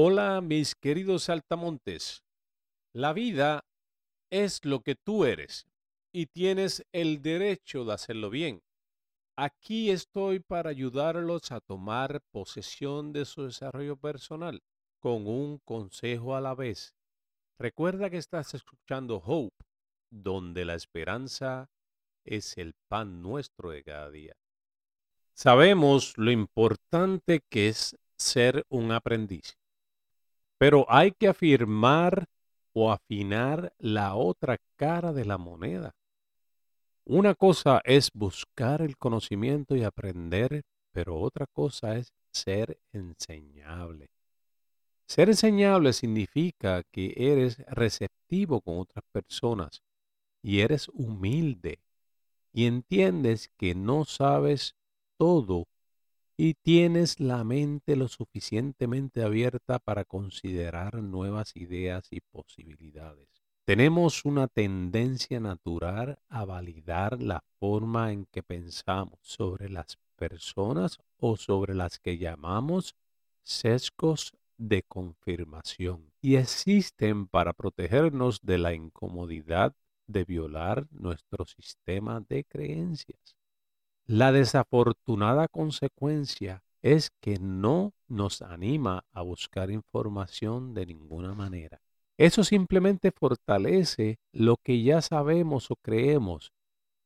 Hola mis queridos saltamontes. La vida es lo que tú eres y tienes el derecho de hacerlo bien. Aquí estoy para ayudarlos a tomar posesión de su desarrollo personal con un consejo a la vez. Recuerda que estás escuchando Hope, donde la esperanza es el pan nuestro de cada día. Sabemos lo importante que es ser un aprendiz. Pero hay que afirmar o afinar la otra cara de la moneda. Una cosa es buscar el conocimiento y aprender, pero otra cosa es ser enseñable. Ser enseñable significa que eres receptivo con otras personas y eres humilde y entiendes que no sabes todo y tienes la mente lo suficientemente abierta para considerar nuevas ideas y posibilidades. Tenemos una tendencia natural a validar la forma en que pensamos sobre las personas o sobre las que llamamos sesgos de confirmación y existen para protegernos de la incomodidad de violar nuestro sistema de creencias. La desafortunada consecuencia es que no nos anima a buscar información de ninguna manera. Eso simplemente fortalece lo que ya sabemos o creemos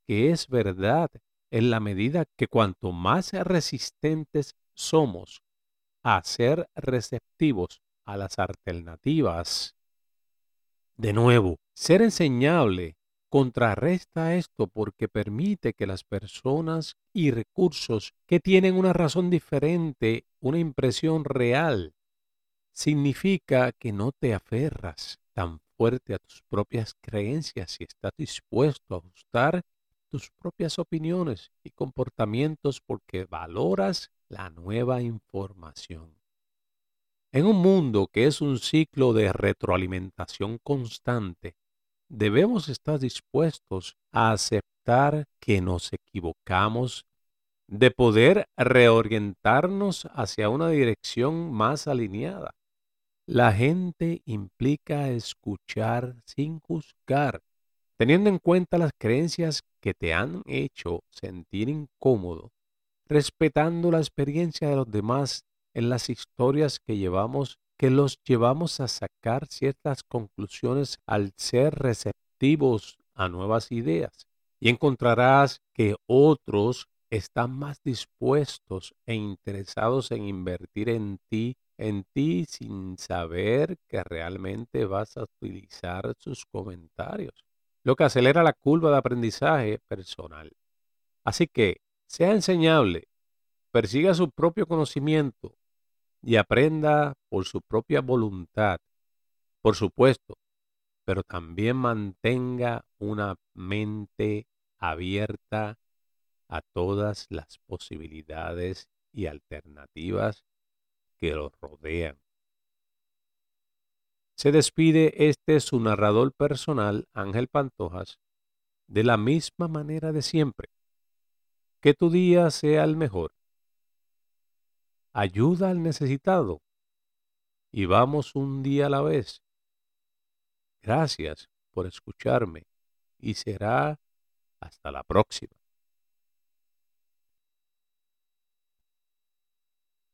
que es verdad en la medida que cuanto más resistentes somos a ser receptivos a las alternativas. De nuevo, ser enseñable contrarresta esto porque permite que las personas y recursos que tienen una razón diferente, una impresión real, significa que no te aferras tan fuerte a tus propias creencias y estás dispuesto a ajustar tus propias opiniones y comportamientos porque valoras la nueva información. En un mundo que es un ciclo de retroalimentación constante, debemos estar dispuestos a aceptar que nos equivocamos, de poder reorientarnos hacia una dirección más alineada. La gente implica escuchar sin juzgar, teniendo en cuenta las creencias que te han hecho sentir incómodo, respetando la experiencia de los demás en las historias que llevamos que los llevamos a sacar ciertas conclusiones al ser receptivos a nuevas ideas. Y encontrarás que otros están más dispuestos e interesados en invertir en ti, en ti sin saber que realmente vas a utilizar sus comentarios, lo que acelera la curva de aprendizaje personal. Así que sea enseñable, persiga su propio conocimiento, y aprenda por su propia voluntad, por supuesto, pero también mantenga una mente abierta a todas las posibilidades y alternativas que lo rodean. Se despide este su narrador personal, Ángel Pantojas, de la misma manera de siempre. Que tu día sea el mejor ayuda al necesitado y vamos un día a la vez. Gracias por escucharme y será hasta la próxima.